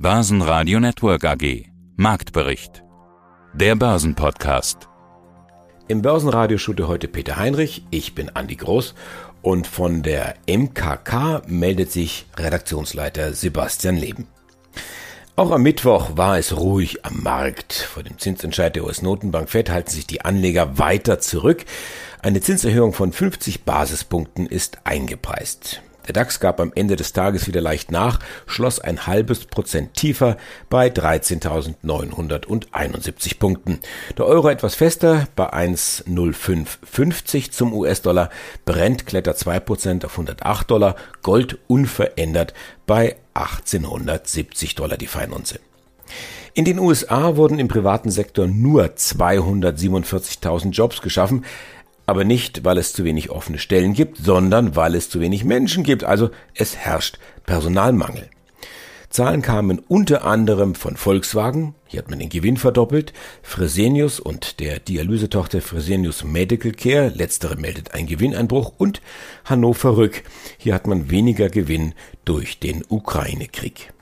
Börsenradio Network AG. Marktbericht. Der Börsenpodcast. Im Börsenradio shoote heute Peter Heinrich, ich bin Andi Groß und von der MKK meldet sich Redaktionsleiter Sebastian Leben. Auch am Mittwoch war es ruhig am Markt. Vor dem Zinsentscheid der US-Notenbank Fed halten sich die Anleger weiter zurück. Eine Zinserhöhung von 50 Basispunkten ist eingepreist. Der DAX gab am Ende des Tages wieder leicht nach, schloss ein halbes Prozent tiefer bei 13.971 Punkten. Der Euro etwas fester bei 1,0550 zum US-Dollar. Brent klettert 2 Prozent auf 108 Dollar. Gold unverändert bei 1870 Dollar die Feinunze. In den USA wurden im privaten Sektor nur 247.000 Jobs geschaffen aber nicht, weil es zu wenig offene Stellen gibt, sondern weil es zu wenig Menschen gibt, also es herrscht Personalmangel. Zahlen kamen unter anderem von Volkswagen, hier hat man den Gewinn verdoppelt, Fresenius und der Dialysetochter Fresenius Medical Care, letztere meldet einen Gewinneinbruch und Hannover Rück, hier hat man weniger Gewinn durch den Ukraine-Krieg.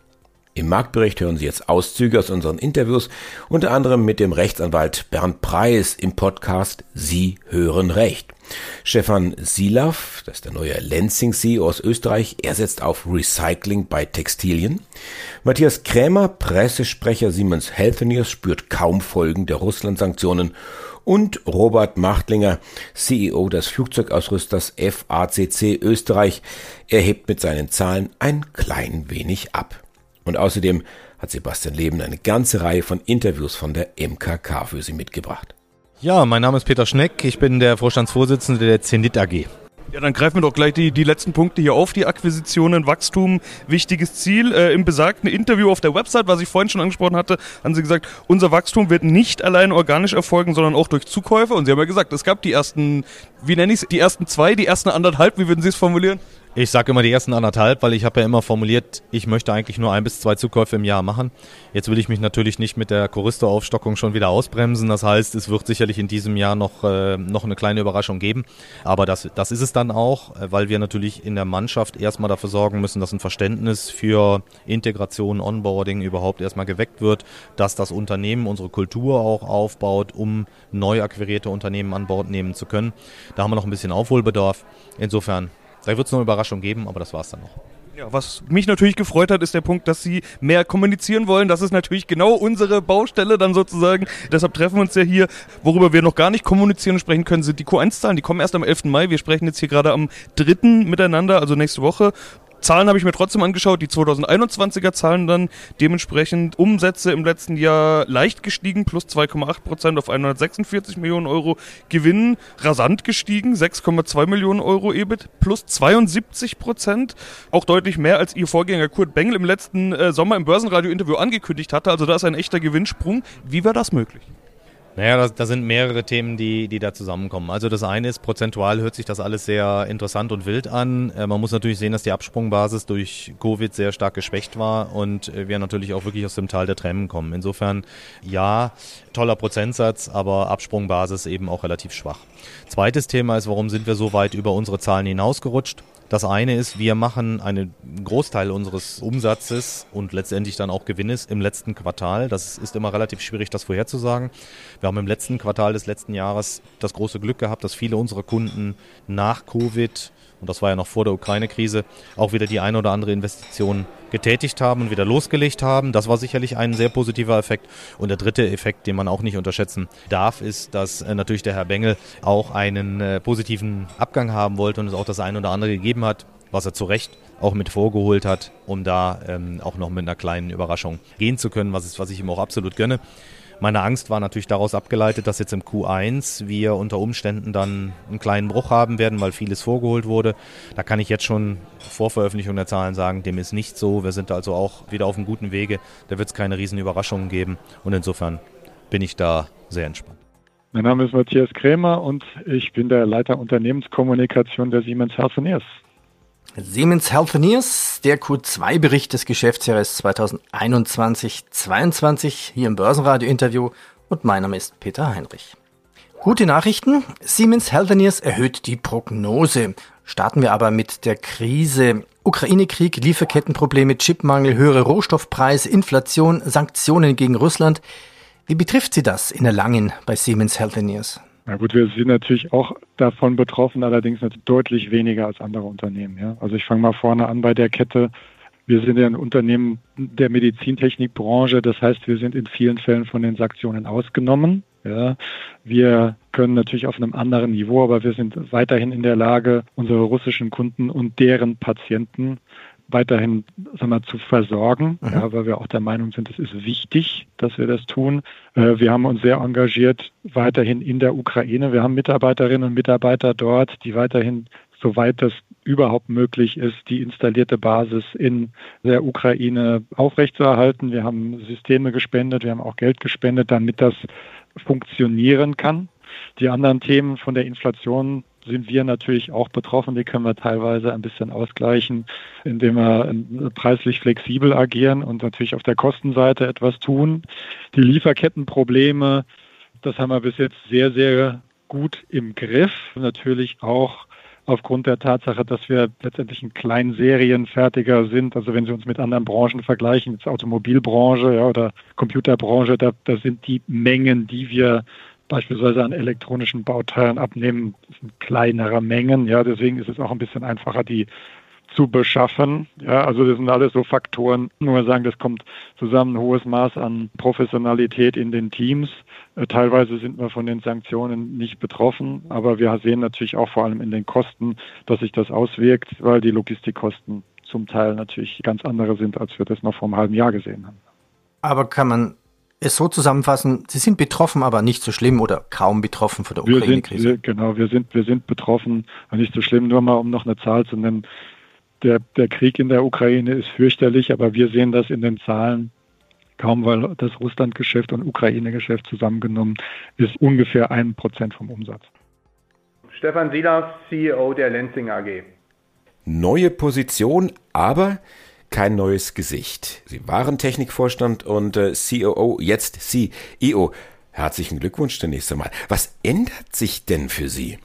Im Marktbericht hören Sie jetzt Auszüge aus unseren Interviews, unter anderem mit dem Rechtsanwalt Bernd Preis im Podcast Sie hören Recht. Stefan Silav, das ist der neue Lenzing CEO aus Österreich, er setzt auf Recycling bei Textilien. Matthias Krämer, Pressesprecher Siemens Healthineers, spürt kaum Folgen der Russland-Sanktionen. Und Robert Machtlinger, CEO des Flugzeugausrüsters FACC Österreich, er hebt mit seinen Zahlen ein klein wenig ab. Und außerdem hat Sebastian Leben eine ganze Reihe von Interviews von der MKK für Sie mitgebracht. Ja, mein Name ist Peter Schneck, ich bin der Vorstandsvorsitzende der Zenit AG. Ja, dann greifen wir doch gleich die, die letzten Punkte hier auf, die Akquisitionen, Wachstum, wichtiges Ziel. Äh, Im besagten Interview auf der Website, was ich vorhin schon angesprochen hatte, haben Sie gesagt, unser Wachstum wird nicht allein organisch erfolgen, sondern auch durch Zukäufe. Und Sie haben ja gesagt, es gab die ersten, wie nenne ich es, die ersten zwei, die ersten anderthalb, wie würden Sie es formulieren? Ich sage immer die ersten anderthalb, weil ich habe ja immer formuliert, ich möchte eigentlich nur ein bis zwei Zukäufe im Jahr machen. Jetzt will ich mich natürlich nicht mit der Choristo-Aufstockung schon wieder ausbremsen. Das heißt, es wird sicherlich in diesem Jahr noch, äh, noch eine kleine Überraschung geben. Aber das, das ist es dann auch, weil wir natürlich in der Mannschaft erstmal dafür sorgen müssen, dass ein Verständnis für Integration, Onboarding überhaupt erstmal geweckt wird, dass das Unternehmen unsere Kultur auch aufbaut, um neu akquirierte Unternehmen an Bord nehmen zu können. Da haben wir noch ein bisschen Aufholbedarf. Insofern da wird es noch eine Überraschung geben, aber das war es dann noch. Ja, was mich natürlich gefreut hat, ist der Punkt, dass Sie mehr kommunizieren wollen. Das ist natürlich genau unsere Baustelle dann sozusagen. Deshalb treffen wir uns ja hier. Worüber wir noch gar nicht kommunizieren und sprechen können, sind die Q1-Zahlen. Die kommen erst am 11. Mai. Wir sprechen jetzt hier gerade am 3. miteinander, also nächste Woche. Zahlen habe ich mir trotzdem angeschaut, die 2021er Zahlen dann dementsprechend Umsätze im letzten Jahr leicht gestiegen, plus 2,8 Prozent auf 146 Millionen Euro, Gewinn rasant gestiegen, 6,2 Millionen Euro EBIT, plus 72 Prozent, auch deutlich mehr als ihr Vorgänger Kurt Bengel im letzten äh, Sommer im Börsenradio-Interview angekündigt hatte, also da ist ein echter Gewinnsprung. Wie war das möglich? Naja, da, sind mehrere Themen, die, die da zusammenkommen. Also das eine ist, prozentual hört sich das alles sehr interessant und wild an. Äh, man muss natürlich sehen, dass die Absprungbasis durch Covid sehr stark geschwächt war und äh, wir natürlich auch wirklich aus dem Tal der Tränen kommen. Insofern, ja, toller Prozentsatz, aber Absprungbasis eben auch relativ schwach. Zweites Thema ist, warum sind wir so weit über unsere Zahlen hinausgerutscht? Das eine ist, wir machen einen Großteil unseres Umsatzes und letztendlich dann auch Gewinnes im letzten Quartal. Das ist immer relativ schwierig, das vorherzusagen. Wir haben im letzten Quartal des letzten Jahres das große Glück gehabt, dass viele unserer Kunden nach Covid und das war ja noch vor der Ukraine-Krise, auch wieder die eine oder andere Investition getätigt haben und wieder losgelegt haben. Das war sicherlich ein sehr positiver Effekt. Und der dritte Effekt, den man auch nicht unterschätzen darf, ist, dass äh, natürlich der Herr Bengel auch einen äh, positiven Abgang haben wollte und es auch das eine oder andere gegeben hat, was er zu Recht auch mit vorgeholt hat, um da ähm, auch noch mit einer kleinen Überraschung gehen zu können, was, ist, was ich ihm auch absolut gönne. Meine Angst war natürlich daraus abgeleitet, dass jetzt im Q1 wir unter Umständen dann einen kleinen Bruch haben werden, weil vieles vorgeholt wurde. Da kann ich jetzt schon vor Veröffentlichung der Zahlen sagen, dem ist nicht so. Wir sind also auch wieder auf einem guten Wege. Da wird es keine riesen Überraschungen geben und insofern bin ich da sehr entspannt. Mein Name ist Matthias Krämer und ich bin der Leiter Unternehmenskommunikation der Siemens Healthineers. Siemens Healthineers, der Q2-Bericht des Geschäftsjahres 2021-22 hier im Börsenradio-Interview und mein Name ist Peter Heinrich. Gute Nachrichten, Siemens Healthineers erhöht die Prognose. Starten wir aber mit der Krise. Ukraine-Krieg, Lieferkettenprobleme, Chipmangel, höhere Rohstoffpreise, Inflation, Sanktionen gegen Russland. Wie betrifft Sie das in Erlangen bei Siemens Healthineers? Na gut, wir sind natürlich auch davon betroffen, allerdings deutlich weniger als andere Unternehmen. Ja? Also ich fange mal vorne an bei der Kette. Wir sind ja ein Unternehmen der Medizintechnikbranche, das heißt, wir sind in vielen Fällen von den Sanktionen ausgenommen. Ja, wir können natürlich auf einem anderen Niveau, aber wir sind weiterhin in der Lage, unsere russischen Kunden und deren Patienten weiterhin sagen wir, zu versorgen, mhm. ja, weil wir auch der Meinung sind, es ist wichtig, dass wir das tun. Äh, wir haben uns sehr engagiert weiterhin in der Ukraine. Wir haben Mitarbeiterinnen und Mitarbeiter dort, die weiterhin, soweit das überhaupt möglich ist, die installierte Basis in der Ukraine aufrechtzuerhalten. Wir haben Systeme gespendet, wir haben auch Geld gespendet, damit das funktionieren kann. Die anderen Themen von der Inflation sind wir natürlich auch betroffen. Die können wir teilweise ein bisschen ausgleichen, indem wir ähm, preislich flexibel agieren und natürlich auf der Kostenseite etwas tun. Die Lieferkettenprobleme, das haben wir bis jetzt sehr, sehr gut im Griff. Natürlich auch aufgrund der Tatsache, dass wir letztendlich ein Kleinserienfertiger sind. Also wenn Sie uns mit anderen Branchen vergleichen, jetzt Automobilbranche ja, oder Computerbranche, da, da sind die Mengen, die wir beispielsweise an elektronischen Bauteilen abnehmen, sind kleinere Mengen. Ja, deswegen ist es auch ein bisschen einfacher, die zu beschaffen. Ja, also das sind alles so Faktoren. Nur sagen, das kommt zusammen ein hohes Maß an Professionalität in den Teams. Äh, teilweise sind wir von den Sanktionen nicht betroffen, aber wir sehen natürlich auch vor allem in den Kosten, dass sich das auswirkt, weil die Logistikkosten zum Teil natürlich ganz andere sind, als wir das noch vor einem halben Jahr gesehen haben. Aber kann man es so zusammenfassen, Sie sind betroffen, aber nicht so schlimm oder kaum betroffen von der Ukraine-Krise. Genau, wir sind, wir sind betroffen, aber nicht so schlimm. Nur mal, um noch eine Zahl zu nennen. Der, der Krieg in der Ukraine ist fürchterlich, aber wir sehen das in den Zahlen kaum, weil das Russland-Geschäft und Ukraine-Geschäft zusammengenommen ist ungefähr ein Prozent vom Umsatz. Stefan Silas, CEO der Lenzing AG. Neue Position, aber kein neues Gesicht. Sie waren Technikvorstand und äh, COO, jetzt CEO. Herzlichen Glückwunsch zunächst einmal. Was ändert sich denn für Sie?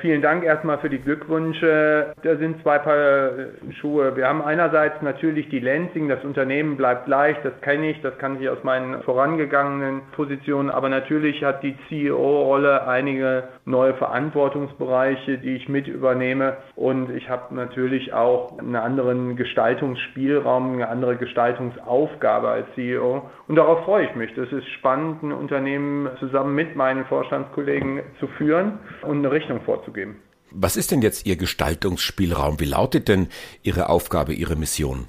Vielen Dank erstmal für die Glückwünsche. Da sind zwei Paar äh, Schuhe. Wir haben einerseits natürlich die Lansing, das Unternehmen bleibt leicht, das kenne ich, das kann ich aus meinen vorangegangenen Positionen, aber natürlich hat die CEO-Rolle einige neue Verantwortungsbereiche, die ich mit übernehme. Und ich habe natürlich auch einen anderen Gestaltungsspielraum, eine andere Gestaltungsaufgabe als CEO und darauf freue ich mich. Das ist spannend, ein Unternehmen zusammen mit meinen Vorstandskollegen zu führen und eine Richtung vorzugeben vorzugeben. Was ist denn jetzt Ihr Gestaltungsspielraum? Wie lautet denn Ihre Aufgabe, Ihre Mission?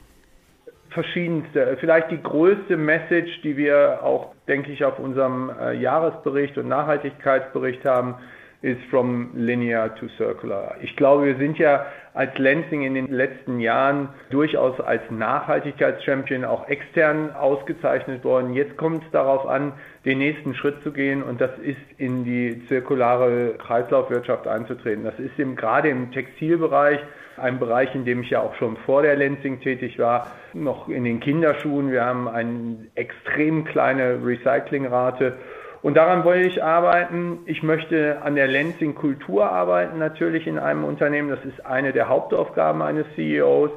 Verschiedenste. Vielleicht die größte Message, die wir auch, denke ich, auf unserem äh, Jahresbericht und Nachhaltigkeitsbericht haben, ist from linear to circular. Ich glaube, wir sind ja als Lansing in den letzten Jahren durchaus als Nachhaltigkeitschampion auch extern ausgezeichnet worden. Jetzt kommt es darauf an, den nächsten Schritt zu gehen und das ist in die zirkulare Kreislaufwirtschaft einzutreten. Das ist im, gerade im Textilbereich ein Bereich, in dem ich ja auch schon vor der Lansing tätig war, noch in den Kinderschuhen. Wir haben eine extrem kleine Recyclingrate und daran wollte ich arbeiten. Ich möchte an der Lansing-Kultur arbeiten, natürlich in einem Unternehmen. Das ist eine der Hauptaufgaben eines CEOs.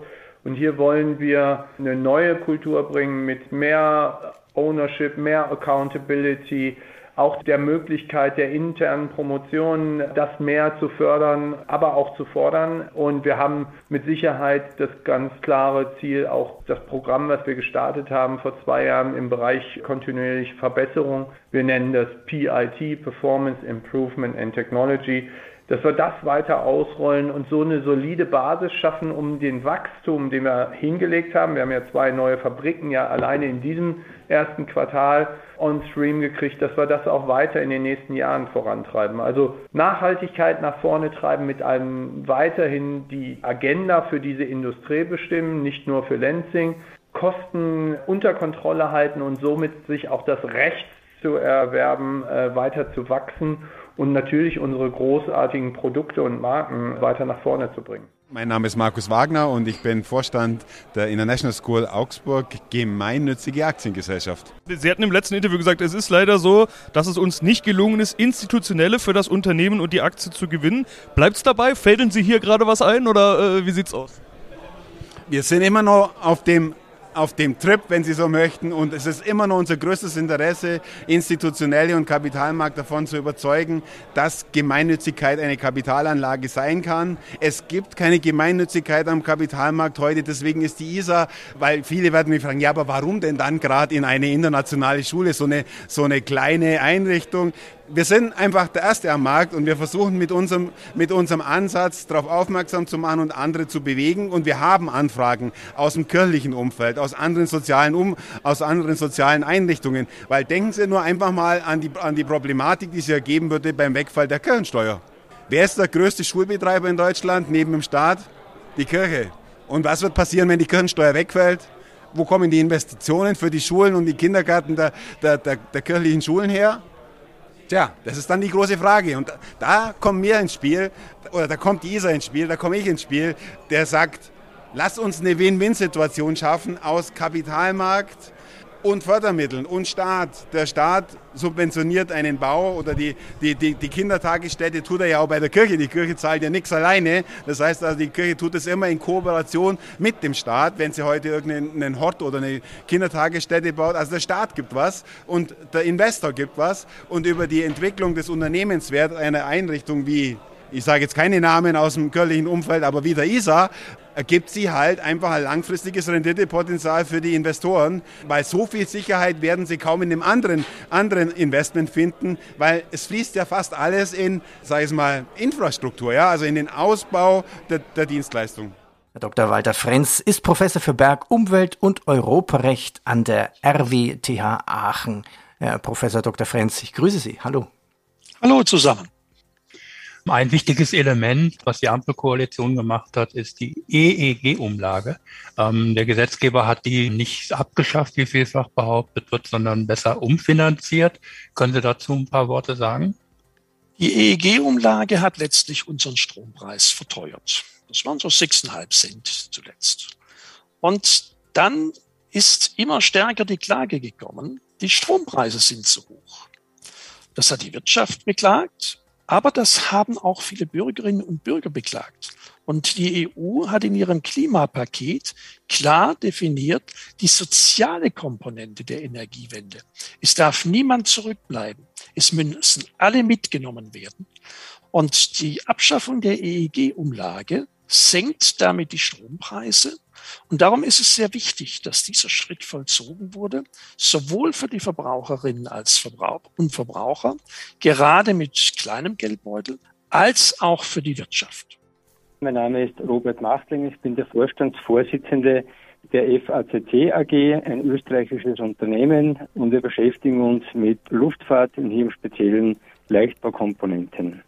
Und hier wollen wir eine neue Kultur bringen mit mehr Ownership, mehr Accountability, auch der Möglichkeit der internen Promotion, das mehr zu fördern, aber auch zu fordern. Und wir haben mit Sicherheit das ganz klare Ziel, auch das Programm, was wir gestartet haben vor zwei Jahren im Bereich kontinuierliche Verbesserung. Wir nennen das PIT, Performance Improvement and Technology dass wir das weiter ausrollen und so eine solide Basis schaffen, um den Wachstum, den wir hingelegt haben. Wir haben ja zwei neue Fabriken ja alleine in diesem ersten Quartal on stream gekriegt, dass wir das auch weiter in den nächsten Jahren vorantreiben. Also Nachhaltigkeit nach vorne treiben mit einem weiterhin die Agenda für diese Industrie bestimmen, nicht nur für Lansing, Kosten unter Kontrolle halten und somit sich auch das Recht zu erwerben, äh, weiter zu wachsen und natürlich unsere großartigen Produkte und Marken weiter nach vorne zu bringen. Mein Name ist Markus Wagner und ich bin Vorstand der International School Augsburg Gemeinnützige Aktiengesellschaft. Sie hatten im letzten Interview gesagt, es ist leider so, dass es uns nicht gelungen ist, institutionelle für das Unternehmen und die Aktie zu gewinnen. Bleibt es dabei? Fädeln Sie hier gerade was ein oder äh, wie es aus? Wir sind immer noch auf dem auf dem Trip, wenn Sie so möchten. Und es ist immer noch unser größtes Interesse, Institutionelle und Kapitalmarkt davon zu überzeugen, dass Gemeinnützigkeit eine Kapitalanlage sein kann. Es gibt keine Gemeinnützigkeit am Kapitalmarkt heute. Deswegen ist die ISA, weil viele werden mich fragen, ja, aber warum denn dann gerade in eine internationale Schule, so eine, so eine kleine Einrichtung? Wir sind einfach der Erste am Markt und wir versuchen mit unserem, mit unserem Ansatz darauf aufmerksam zu machen und andere zu bewegen. Und wir haben Anfragen aus dem kirchlichen Umfeld, aus anderen sozialen, um, aus anderen sozialen Einrichtungen. Weil denken Sie nur einfach mal an die, an die Problematik, die sich ergeben würde beim Wegfall der Kirchensteuer. Wer ist der größte Schulbetreiber in Deutschland neben dem Staat? Die Kirche. Und was wird passieren, wenn die Kirchensteuer wegfällt? Wo kommen die Investitionen für die Schulen und die Kindergärten der, der, der, der kirchlichen Schulen her? Tja, das ist dann die große Frage. Und da kommen wir ins Spiel, oder da kommt dieser ins Spiel, da komme ich ins Spiel, der sagt, lass uns eine Win-Win-Situation schaffen aus Kapitalmarkt, und Fördermitteln und Staat. Der Staat subventioniert einen Bau oder die, die, die, die Kindertagesstätte tut er ja auch bei der Kirche. Die Kirche zahlt ja nichts alleine. Das heißt also, die Kirche tut es immer in Kooperation mit dem Staat, wenn sie heute irgendeinen Hort oder eine Kindertagesstätte baut. Also der Staat gibt was und der Investor gibt was und über die Entwicklung des Unternehmenswerts einer Einrichtung wie ich sage jetzt keine Namen aus dem kirchlichen Umfeld, aber wie der ISA, ergibt sie halt einfach ein langfristiges Renditepotenzial für die Investoren, weil so viel Sicherheit werden sie kaum in einem anderen, anderen Investment finden, weil es fließt ja fast alles in, sage ich mal, Infrastruktur, ja, also in den Ausbau der, der Dienstleistung. Herr Dr. Walter Frenz ist Professor für Berg, Umwelt und Europarecht an der RWTH Aachen. Herr Professor Dr. Frenz, ich grüße Sie. Hallo. Hallo zusammen. Ein wichtiges Element, was die Ampelkoalition gemacht hat, ist die EEG-Umlage. Ähm, der Gesetzgeber hat die nicht abgeschafft, wie vielfach behauptet wird, sondern besser umfinanziert. Können Sie dazu ein paar Worte sagen? Die EEG-Umlage hat letztlich unseren Strompreis verteuert. Das waren so 6,5 Cent zuletzt. Und dann ist immer stärker die Klage gekommen, die Strompreise sind zu hoch. Das hat die Wirtschaft beklagt aber das haben auch viele Bürgerinnen und Bürger beklagt. Und die EU hat in ihrem Klimapaket klar definiert die soziale Komponente der Energiewende. Es darf niemand zurückbleiben. Es müssen alle mitgenommen werden. Und die Abschaffung der EEG-Umlage senkt damit die Strompreise und darum ist es sehr wichtig, dass dieser Schritt vollzogen wurde, sowohl für die Verbraucherinnen als Verbraucher und Verbraucher, gerade mit kleinem Geldbeutel, als auch für die Wirtschaft. Mein Name ist Robert Machtling, ich bin der Vorstandsvorsitzende der FACC AG, ein österreichisches Unternehmen und wir beschäftigen uns mit Luftfahrt und hier im Speziellen Leichtbaukomponenten.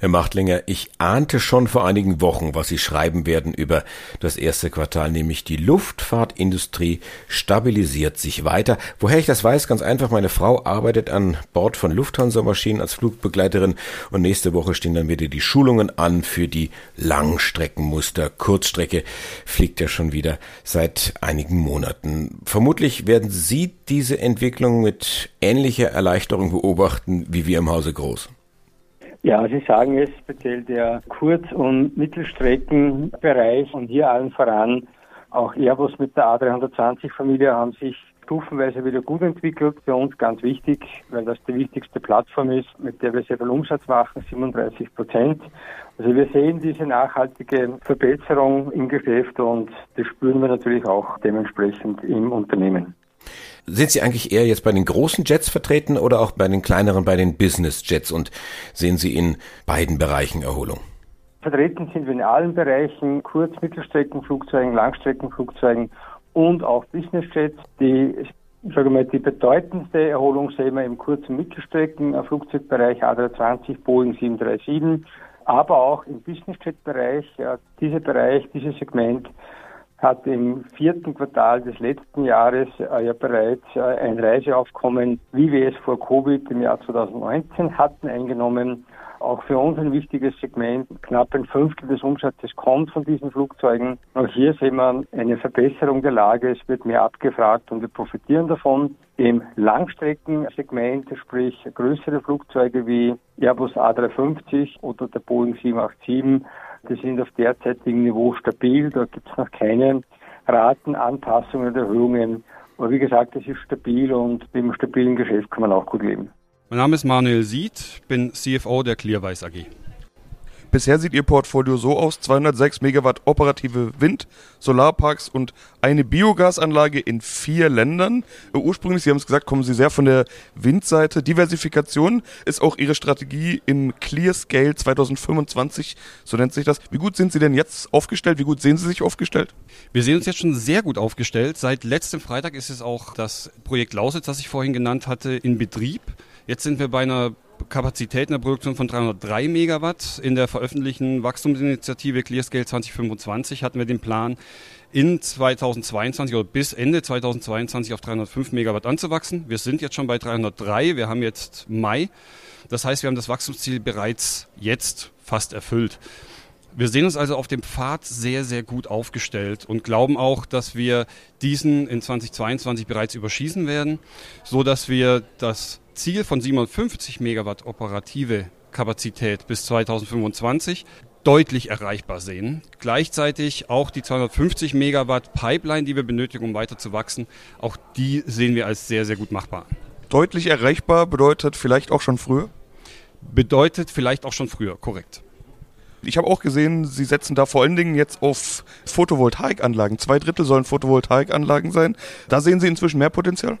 Herr Machtlinger, ich ahnte schon vor einigen Wochen, was Sie schreiben werden über das erste Quartal, nämlich die Luftfahrtindustrie stabilisiert sich weiter. Woher ich das weiß, ganz einfach, meine Frau arbeitet an Bord von Lufthansa-Maschinen als Flugbegleiterin und nächste Woche stehen dann wieder die Schulungen an für die Langstreckenmuster. Kurzstrecke fliegt ja schon wieder seit einigen Monaten. Vermutlich werden Sie diese Entwicklung mit ähnlicher Erleichterung beobachten wie wir im Hause Groß. Ja, Sie sagen es, speziell der Kurz- und Mittelstreckenbereich und hier allen voran auch Airbus mit der A320-Familie haben sich stufenweise wieder gut entwickelt. Für uns ganz wichtig, weil das die wichtigste Plattform ist, mit der wir sehr viel Umsatz machen, 37 Prozent. Also wir sehen diese nachhaltige Verbesserung im Geschäft und das spüren wir natürlich auch dementsprechend im Unternehmen. Sind Sie eigentlich eher jetzt bei den großen Jets vertreten oder auch bei den kleineren, bei den Business Jets und sehen Sie in beiden Bereichen Erholung? Vertreten sind wir in allen Bereichen, Kurz-, Mittelstreckenflugzeugen, Langstreckenflugzeugen und auch Business Jets. Die sage mal, die bedeutendste Erholung sehen wir im Kurz- und Mittelstreckenflugzeugbereich A320, Boeing 737, aber auch im Business Jet Bereich. Ja, dieser Bereich, dieses Segment hat im vierten Quartal des letzten Jahres äh, ja bereits äh, ein Reiseaufkommen, wie wir es vor Covid im Jahr 2019 hatten, eingenommen. Auch für uns ein wichtiges Segment. Knapp ein Fünftel des Umsatzes kommt von diesen Flugzeugen. Auch hier sehen wir eine Verbesserung der Lage. Es wird mehr abgefragt und wir profitieren davon. Im Langstreckensegment, sprich größere Flugzeuge wie Airbus A350 oder der Boeing 787, Die sind auf derzeitigem Niveau stabil. Da gibt es noch keine Ratenanpassungen oder Erhöhungen. Aber wie gesagt, es ist stabil und mit einem stabilen Geschäft kann man auch gut leben. Mein Name ist Manuel Sied, bin CFO der Clearweiß AG. Bisher sieht Ihr Portfolio so aus: 206 Megawatt operative Wind-, Solarparks und eine Biogasanlage in vier Ländern. Ursprünglich, Sie haben es gesagt, kommen Sie sehr von der Windseite. Diversifikation ist auch Ihre Strategie im Clear Scale 2025, so nennt sich das. Wie gut sind Sie denn jetzt aufgestellt? Wie gut sehen Sie sich aufgestellt? Wir sehen uns jetzt schon sehr gut aufgestellt. Seit letztem Freitag ist es auch das Projekt Lausitz, das ich vorhin genannt hatte, in Betrieb. Jetzt sind wir bei einer Kapazität in der Produktion von 303 Megawatt. In der veröffentlichten Wachstumsinitiative ClearScale 2025 hatten wir den Plan, in 2022 oder bis Ende 2022 auf 305 Megawatt anzuwachsen. Wir sind jetzt schon bei 303, wir haben jetzt Mai. Das heißt, wir haben das Wachstumsziel bereits jetzt fast erfüllt. Wir sehen uns also auf dem Pfad sehr, sehr gut aufgestellt und glauben auch, dass wir diesen in 2022 bereits überschießen werden, so dass wir das Ziel von 750 Megawatt operative Kapazität bis 2025 deutlich erreichbar sehen. Gleichzeitig auch die 250 Megawatt Pipeline, die wir benötigen, um weiter zu wachsen, auch die sehen wir als sehr, sehr gut machbar. Deutlich erreichbar bedeutet vielleicht auch schon früher? Bedeutet vielleicht auch schon früher, korrekt. Ich habe auch gesehen, Sie setzen da vor allen Dingen jetzt auf Photovoltaikanlagen. Zwei Drittel sollen Photovoltaikanlagen sein. Da sehen Sie inzwischen mehr Potenzial?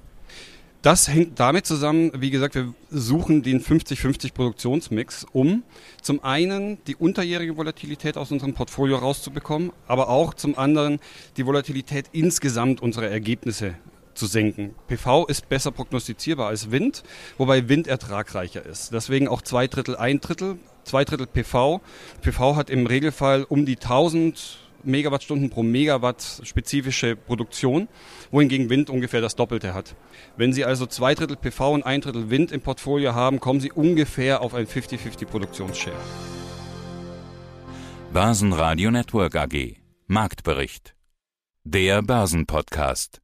Das hängt damit zusammen, wie gesagt, wir suchen den 50-50 Produktionsmix, um zum einen die unterjährige Volatilität aus unserem Portfolio rauszubekommen, aber auch zum anderen die Volatilität insgesamt unserer Ergebnisse zu senken. PV ist besser prognostizierbar als Wind, wobei Wind ertragreicher ist. Deswegen auch zwei Drittel, ein Drittel, zwei Drittel PV. PV hat im Regelfall um die 1000 Megawattstunden pro Megawatt spezifische Produktion, wohingegen Wind ungefähr das Doppelte hat. Wenn Sie also zwei Drittel PV und ein Drittel Wind im Portfolio haben, kommen Sie ungefähr auf ein 50-50 Produktionsshare. Börsenradio Network AG Marktbericht. Der Börsenpodcast.